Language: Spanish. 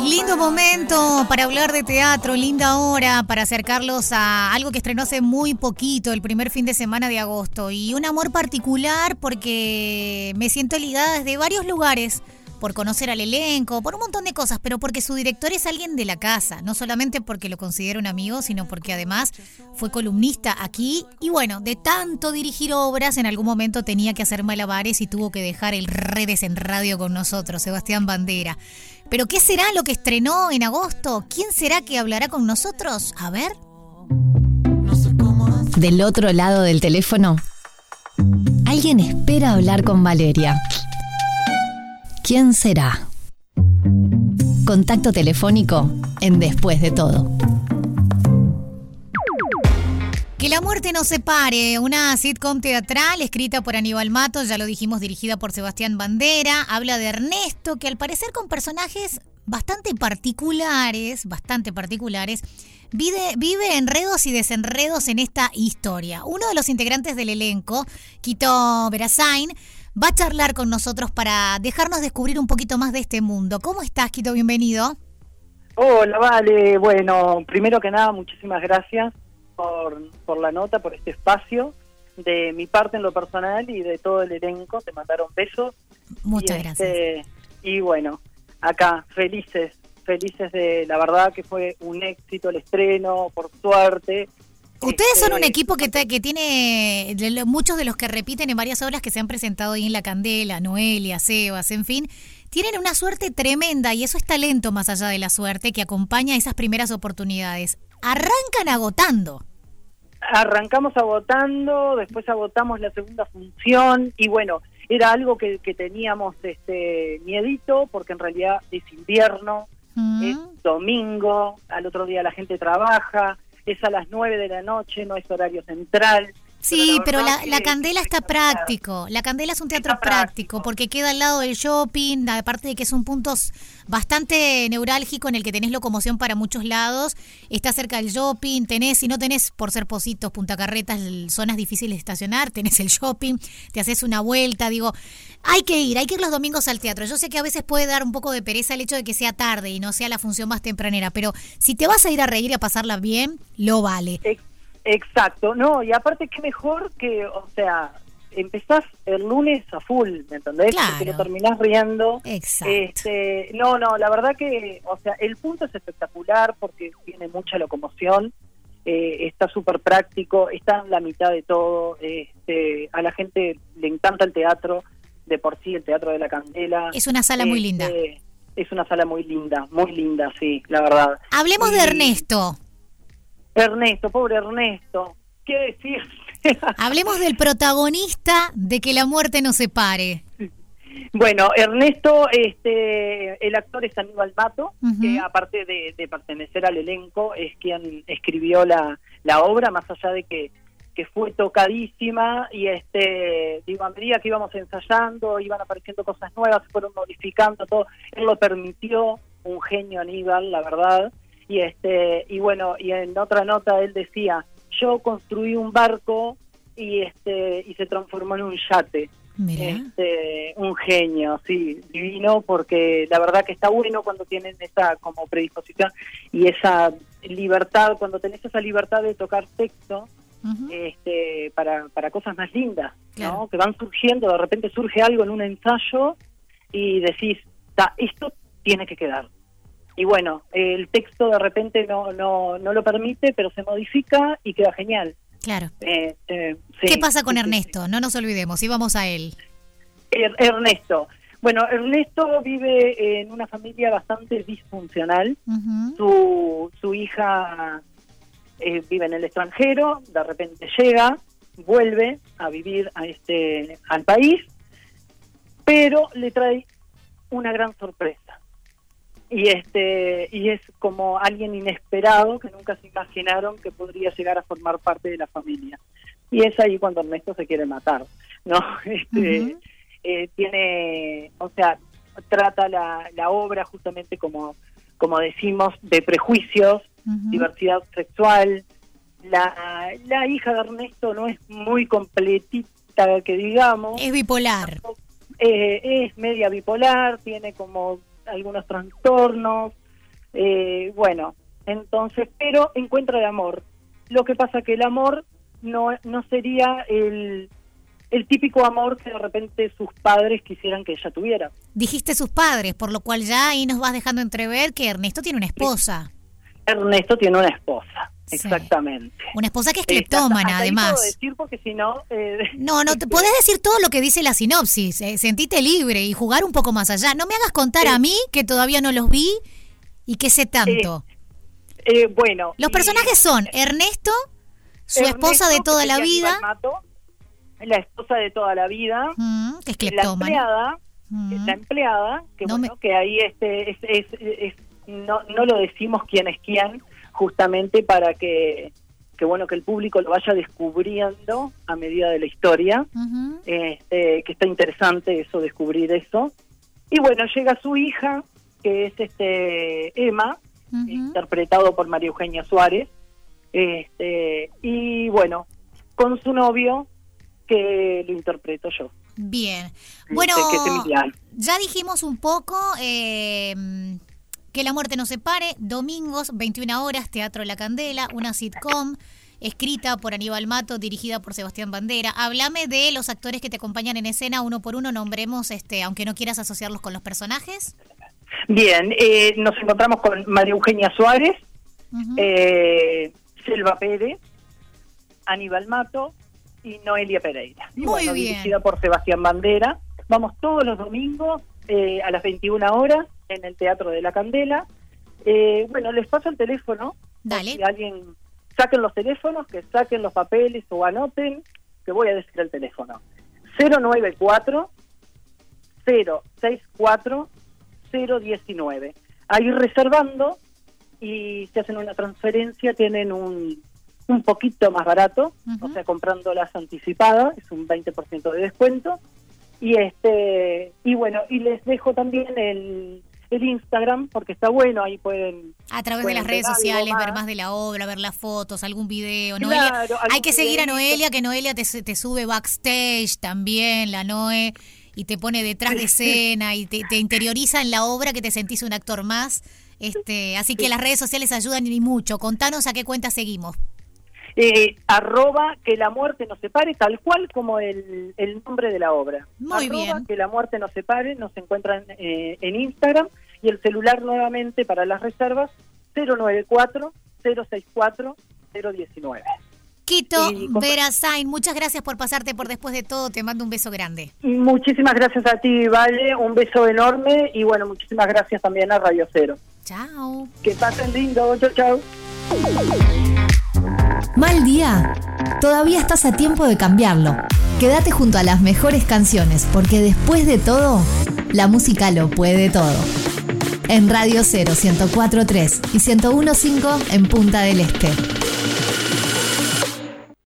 Lindo momento para hablar de teatro, linda hora para acercarlos a algo que estrenó hace muy poquito, el primer fin de semana de agosto. Y un amor particular porque me siento ligada desde varios lugares por conocer al elenco, por un montón de cosas, pero porque su director es alguien de la casa, no solamente porque lo considero un amigo, sino porque además fue columnista aquí y bueno, de tanto dirigir obras, en algún momento tenía que hacer malabares y tuvo que dejar el redes en radio con nosotros, Sebastián Bandera. Pero ¿qué será lo que estrenó en agosto? ¿Quién será que hablará con nosotros? A ver. Del otro lado del teléfono, alguien espera hablar con Valeria. ¿Quién será? Contacto telefónico en Después de todo. Que la muerte nos separe, una sitcom teatral escrita por Aníbal Matos, ya lo dijimos, dirigida por Sebastián Bandera, habla de Ernesto, que al parecer con personajes bastante particulares, bastante particulares, vive, vive enredos y desenredos en esta historia. Uno de los integrantes del elenco, Quito Verazain, va a charlar con nosotros para dejarnos descubrir un poquito más de este mundo. ¿Cómo estás, Quito? Bienvenido. Hola, vale. Bueno, primero que nada, muchísimas gracias por, por la nota, por este espacio. De mi parte en lo personal y de todo el elenco, te mandaron besos. Muchas Y, gracias. este, y bueno, acá, felices, felices de la verdad que fue un éxito el estreno, por suerte. Ustedes son un Este, equipo que, te- que tiene de muchos de los que repiten en varias obras que se han presentado ahí en La Candela, Noelia, Sebas, en fin. Tienen una suerte tremenda y eso es talento más allá de la suerte que acompaña esas primeras oportunidades. Arrancan agotando. arrancamos agotando, después agotamos la segunda función y bueno, era algo que, que teníamos este miedito porque en realidad es invierno, Mm. es domingo, al otro día la gente trabaja, es a las 9 de la noche, no es horario central. Sí, pero la, la Candela está práctico. La Candela es un teatro práctico porque queda al lado del shopping, aparte de que es un punto bastante neurálgico en el que tenés locomoción para muchos lados. Está cerca del shopping, tenés, si no tenés por ser Positos, Punta Carretas, zonas difíciles de estacionar, tenés el shopping, te haces una vuelta, digo, hay que ir, hay que ir los domingos al teatro. Yo sé que a veces puede dar un poco de pereza el hecho de que sea tarde y no sea la función más tempranera, pero si te vas a ir a reír y a pasarla bien, lo vale. Exacto, no, y aparte qué mejor que, o sea, empezás el lunes a full, ¿me entendés? Claro. Que lo terminás riendo. Exacto. Este, no, no, la verdad que, o sea, el punto es espectacular porque tiene mucha locomoción, eh, está súper práctico, está en la mitad de todo, este, a la gente le encanta el teatro, de por sí el Teatro de la Candela. Es una sala muy linda. Este, Es una sala muy linda, muy linda, sí, la verdad. Hablemos de Ernesto. Ernesto, pobre Ernesto, ¿qué decir? Hablemos del protagonista de que la muerte nos separe. Bueno, Ernesto, este, el actor es Aníbal Mato, que aparte de, de pertenecer al elenco, es quien escribió la, la obra, más allá de que, que fue tocadísima y este, digo, a medida que íbamos ensayando, iban apareciendo cosas nuevas, se fueron modificando todo, él lo permitió, un genio Aníbal, la verdad, y este, y bueno, y en otra nota él decía, yo construí un barco y este, y se transformó en un yate. Mira. Este, un genio, sí, divino, porque la verdad que está bueno cuando tienen esa como predisposición y esa libertad, cuando tenés esa libertad de tocar texto este, para, para cosas más lindas, Claro. ¿no? Que van surgiendo, de repente surge algo en un ensayo y decís, "Ta, esto tiene que quedar. Y bueno, el texto de repente no, no, no lo permite, pero se modifica y queda genial. Claro. Este, sí, ¿Qué pasa con sí, sí, sí. Ernesto? No nos olvidemos, íbamos a él. Er- Ernesto. Bueno, Ernesto vive en una familia bastante disfuncional. Su, su hija eh, vive en el extranjero, de repente llega, vuelve a vivir a este al país, pero le trae una gran sorpresa. Y este y es como alguien inesperado que nunca se imaginaron que podría llegar a formar parte de la familia. Y es ahí cuando Ernesto se quiere matar, ¿no? Este, eh, tiene, o sea, trata la, la obra justamente como, como decimos, de prejuicios, diversidad sexual. La, la hija de Ernesto no es muy completita, que digamos. Es bipolar. eh, es media bipolar, tiene como algunos trastornos, eh, bueno, entonces, pero encuentra el amor. Lo que pasa que el amor no, no sería el, el típico amor que de repente sus padres quisieran que ella tuviera. Dijiste sus padres, por lo cual ya ahí nos vas dejando entrever que Ernesto tiene una esposa. Ernesto tiene una esposa, exactamente. Una esposa que es cleptómana, además. No decir porque si no... Eh, no, no, te podés decir todo lo que dice la sinopsis. Eh, sentite libre y jugar un poco más allá. No me hagas contar a mí, que todavía no los vi y que sé tanto. Eh, bueno. Los personajes son Ernesto, su esposa de toda la vida. la esposa de toda la vida. Mm, que es La empleada, la empleada, que bueno, que ahí este es, es no, no lo decimos quién es quién, justamente para que, que bueno que el público lo vaya descubriendo a medida de la historia, este, que está interesante eso, descubrir eso. Y bueno, llega su hija, que es este Emma, interpretado por María Eugenia Suárez, este, y bueno, con su novio, que lo interpreto yo. Bien. Este, bueno, ya dijimos un poco eh, que la muerte nos separe, domingos, 21 horas, Teatro La Candela, una sitcom escrita por Aníbal Mato, dirigida por Sebastián Bandera. Háblame de los actores que te acompañan en escena, uno por uno, nombremos, este, aunque no quieras asociarlos con los personajes. Bien, eh, nos encontramos con María Eugenia Suárez, eh, Selva Pérez, Aníbal Mato y Noelia Pereira. Muy bien. Dirigida por Sebastián Bandera. Vamos todos los domingos eh, a las 21 horas en el Teatro de la Candela. Eh, bueno, les paso el teléfono. Dale. Si alguien saquen los teléfonos, que saquen los papeles o anoten, que voy a decir el teléfono. 094 064 019. Ahí reservando y si hacen una transferencia tienen un, un poquito más barato, o sea, comprándolas anticipadas, es un 20% de descuento. Y este y bueno, y les dejo también el, el Instagram, porque está bueno, ahí pueden... A través de las redes sociales, ver más de la obra, ver las fotos, algún video. Noelia, hay que seguir a Noelia, que Noelia te, te, sube backstage también, la Noe, y te pone detrás de escena y te, interioriza en la obra que te sentís un actor más. Este, así que las redes sociales ayudan y mucho. Contanos a qué cuenta seguimos. Eh, arroba que la muerte nos separe, tal cual como el, el nombre de la obra. Muy bien. Que la muerte nos separe, nos encuentran eh, en Instagram y el celular nuevamente para las reservas 094 064 019. Quito, Vera Sain, muchas gracias por pasarte por después de todo. Te mando un beso grande. Muchísimas gracias a ti, Vale. Un beso enorme y bueno, muchísimas gracias también a Radio Cero. Chao. Que pasen lindo. Chao, chao. ¿Mal día? Todavía estás a tiempo de cambiarlo. Quédate junto a las mejores canciones, porque después de todo, la música lo puede todo. En Radio 0 104.3 y 101.5 en Punta del Este.